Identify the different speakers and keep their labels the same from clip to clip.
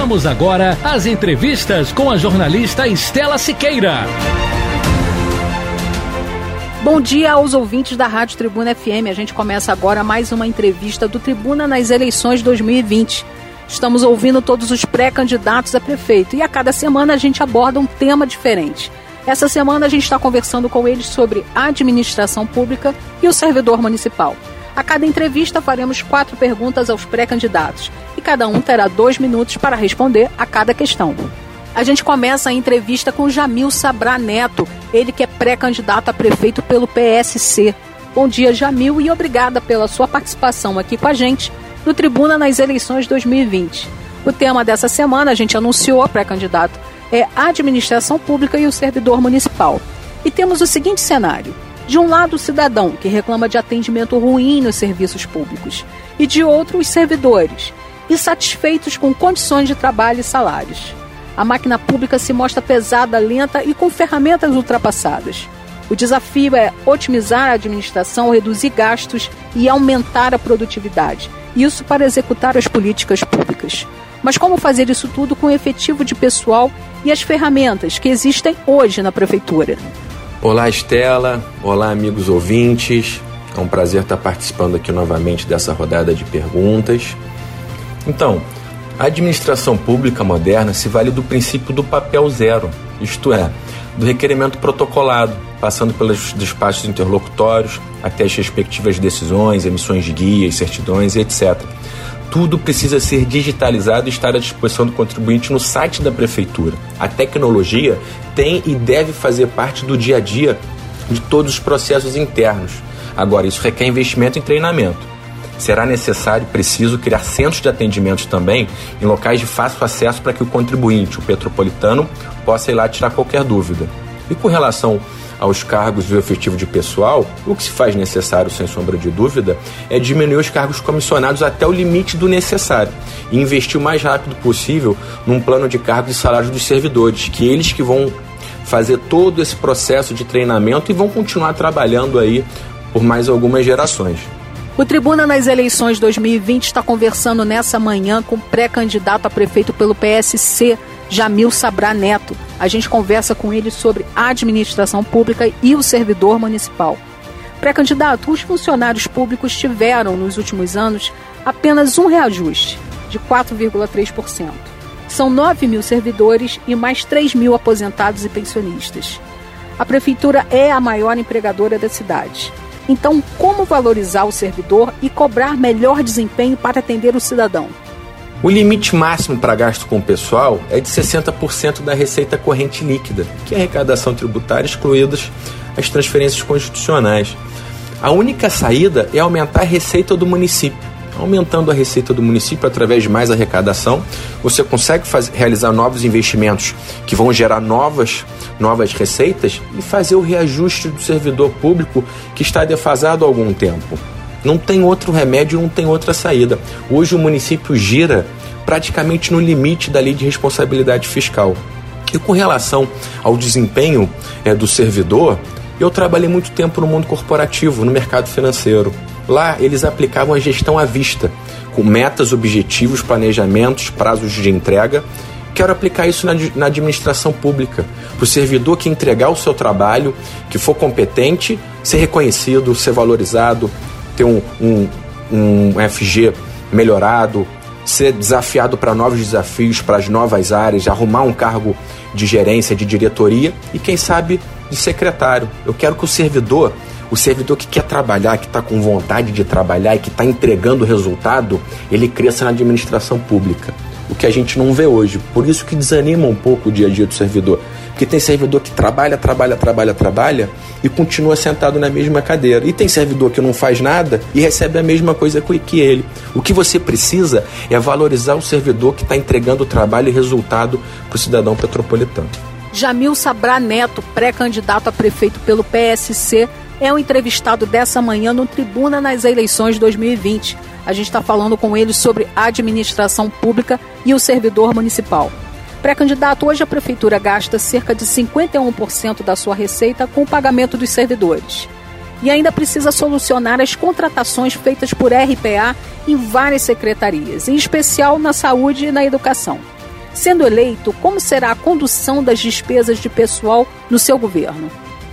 Speaker 1: Vamos agora às entrevistas com a jornalista Estela Siqueira.
Speaker 2: Bom dia aos ouvintes da Rádio Tribuna FM. A gente começa agora mais uma entrevista do Tribuna nas eleições 2020. Estamos ouvindo todos os pré-candidatos a prefeito e a cada semana a gente aborda um tema diferente. Essa semana a gente está conversando com eles sobre administração pública e o servidor municipal. A cada entrevista faremos quatro perguntas aos pré-candidatos e cada um terá dois minutos para responder a cada questão. A gente começa a entrevista com Jamil Sabra Neto, ele que é pré-candidato a prefeito pelo PSC. Bom dia, Jamil, e obrigada pela sua participação aqui com a gente no Tribuna nas eleições 2020. O tema dessa semana, a gente anunciou, pré-candidato, é a administração pública e o servidor municipal. E temos o seguinte cenário: de um lado, o cidadão, que reclama de atendimento ruim nos serviços públicos, e de outro, os servidores, insatisfeitos com condições de trabalho e salários. A máquina pública se mostra pesada, lenta e com ferramentas ultrapassadas. O desafio é otimizar a administração, reduzir gastos e aumentar a produtividade. Isso para executar as políticas públicas. Mas como fazer isso tudo com o efetivo de pessoal e as ferramentas que existem hoje na prefeitura?
Speaker 3: Olá, Estela. Olá, amigos ouvintes. É um prazer estar participando aqui novamente dessa rodada de perguntas. Então, a administração pública moderna se vale do princípio do papel zero, isto é, do requerimento protocolado, passando pelos despachos interlocutórios até as respectivas decisões, emissões de guias, certidões, etc. Tudo precisa ser digitalizado e estar à disposição do contribuinte no site da prefeitura. A tecnologia tem e deve fazer parte do dia a dia de todos os processos internos. Agora, isso requer investimento em treinamento será necessário e preciso criar centros de atendimento também em locais de fácil acesso para que o contribuinte, o petropolitano, possa ir lá tirar qualquer dúvida. E com relação aos cargos e o efetivo de pessoal, o que se faz necessário, sem sombra de dúvida, é diminuir os cargos comissionados até o limite do necessário e investir o mais rápido possível num plano de cargos e salários dos servidores, que eles que vão fazer todo esse processo de treinamento e vão continuar trabalhando aí por mais algumas gerações.
Speaker 2: O Tribuna nas eleições 2020 está conversando nessa manhã com o pré-candidato a prefeito pelo PSC, Jamil Sabra Neto. A gente conversa com ele sobre a administração pública e o servidor municipal. Pré-candidato, os funcionários públicos tiveram, nos últimos anos, apenas um reajuste, de 4,3%. São 9 mil servidores e mais 3 mil aposentados e pensionistas. A prefeitura é a maior empregadora da cidade. Então, como valorizar o servidor e cobrar melhor desempenho para atender o cidadão?
Speaker 3: O limite máximo para gasto com o pessoal é de 60% da receita corrente líquida, que é arrecadação tributária excluídas as transferências constitucionais. A única saída é aumentar a receita do município aumentando a receita do município através de mais arrecadação, você consegue fazer, realizar novos investimentos que vão gerar novas, novas receitas e fazer o reajuste do servidor público que está defasado há algum tempo. Não tem outro remédio, não tem outra saída. Hoje o município gira praticamente no limite da lei de responsabilidade fiscal. E com relação ao desempenho é, do servidor, eu trabalhei muito tempo no mundo corporativo, no mercado financeiro. Lá eles aplicavam a gestão à vista, com metas, objetivos, planejamentos, prazos de entrega. Quero aplicar isso na, na administração pública, para o servidor que entregar o seu trabalho, que for competente, ser reconhecido, ser valorizado, ter um, um, um FG melhorado, ser desafiado para novos desafios, para as novas áreas, arrumar um cargo de gerência, de diretoria e, quem sabe, de secretário. Eu quero que o servidor o servidor que quer trabalhar, que está com vontade de trabalhar e que está entregando resultado, ele cresça na administração pública. o que a gente não vê hoje. Por isso que desanima um pouco o dia a dia do servidor. Porque tem servidor que trabalha, trabalha, trabalha, trabalha e continua sentado na mesma cadeira. E tem servidor que não faz nada e recebe a mesma coisa que ele. O que você precisa é valorizar o servidor que está entregando trabalho e resultado para o cidadão petropolitano.
Speaker 2: Jamil Sabrá Neto, pré-candidato a prefeito pelo PSC, é o entrevistado dessa manhã no Tribuna nas eleições 2020. A gente está falando com ele sobre administração pública e o servidor municipal. Pré-candidato, hoje a prefeitura gasta cerca de 51% da sua receita com o pagamento dos servidores. E ainda precisa solucionar as contratações feitas por RPA em várias secretarias, em especial na saúde e na educação. Sendo eleito, como será a condução das despesas de pessoal no seu governo?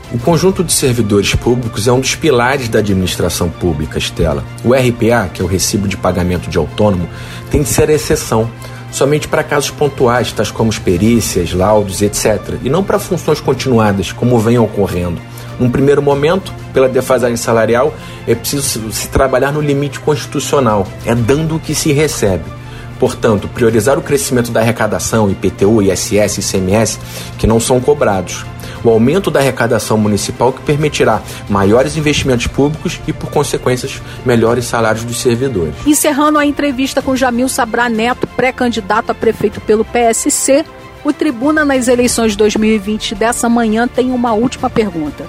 Speaker 3: O conjunto de servidores públicos é um dos pilares da administração pública, Estela. O RPA, que é o Recibo de Pagamento de Autônomo, tem de ser exceção, somente para casos pontuais, tais como perícias, laudos, etc., e não para funções continuadas, como vem ocorrendo. Num primeiro momento, pela defasagem salarial, é preciso se trabalhar no limite constitucional, é dando o que se recebe. Portanto, priorizar o crescimento da arrecadação, IPTU, ISS ICMS, que não são cobrados. O aumento da arrecadação municipal que permitirá maiores investimentos públicos e, por consequências, melhores salários dos servidores.
Speaker 2: Encerrando a entrevista com Jamil Sabra Neto, pré-candidato a prefeito pelo PSC, o Tribuna nas eleições 2020 dessa manhã tem uma última pergunta.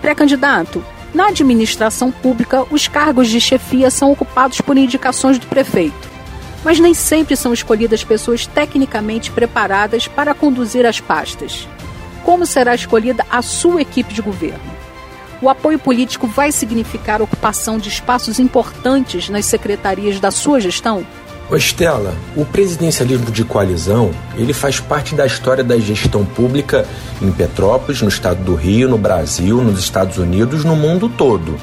Speaker 2: Pré-candidato, na administração pública, os cargos de chefia são ocupados por indicações do prefeito mas nem sempre são escolhidas pessoas tecnicamente preparadas para conduzir as pastas. Como será escolhida a sua equipe de governo? O apoio político vai significar ocupação de espaços importantes nas secretarias da sua gestão?
Speaker 3: Estela, o presidencialismo de coalizão, ele faz parte da história da gestão pública em Petrópolis, no estado do Rio, no Brasil, nos Estados Unidos, no mundo todo.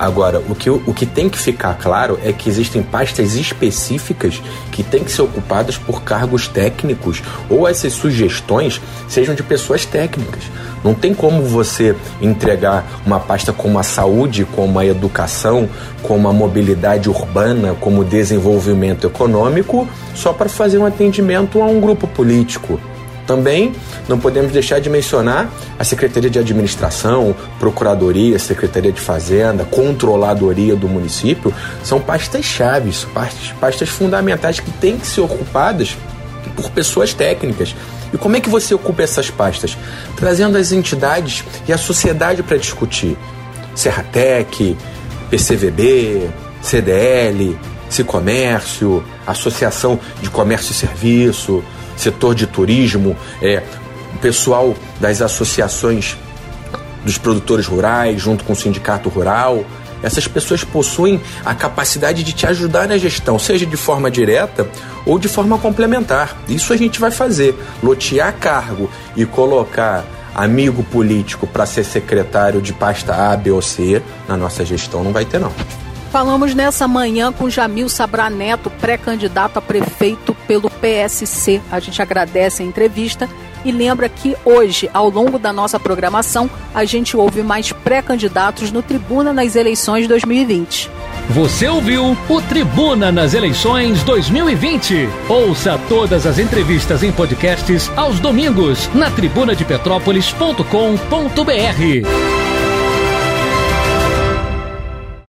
Speaker 3: Agora, o que, o que tem que ficar claro é que existem pastas específicas que têm que ser ocupadas por cargos técnicos ou essas sugestões sejam de pessoas técnicas. Não tem como você entregar uma pasta como a saúde, como a educação, como a mobilidade urbana, como o desenvolvimento econômico, só para fazer um atendimento a um grupo político. Também não podemos deixar de mencionar a Secretaria de Administração, Procuradoria, Secretaria de Fazenda, Controladoria do município, são pastas chaves, pastas, pastas fundamentais que têm que ser ocupadas por pessoas técnicas. E como é que você ocupa essas pastas? Trazendo as entidades e a sociedade para discutir. Serratec, PCVB, CDL, Cicomércio, Associação de Comércio e Serviço, setor de turismo, é, o pessoal das associações dos produtores rurais, junto com o sindicato rural. Essas pessoas possuem a capacidade de te ajudar na gestão, seja de forma direta ou de forma complementar. Isso a gente vai fazer. Lotear cargo e colocar amigo político para ser secretário de pasta A, B ou C na nossa gestão não vai ter, não.
Speaker 2: Falamos nessa manhã com Jamil Sabra Neto, pré-candidato a prefeito pelo PSC. A gente agradece a entrevista e lembra que hoje, ao longo da nossa programação, a gente ouve mais pré-candidatos no Tribuna nas eleições 2020.
Speaker 1: Você ouviu o Tribuna nas eleições 2020. Ouça todas as entrevistas em podcasts aos domingos na tribunadepetrópolis.com.br.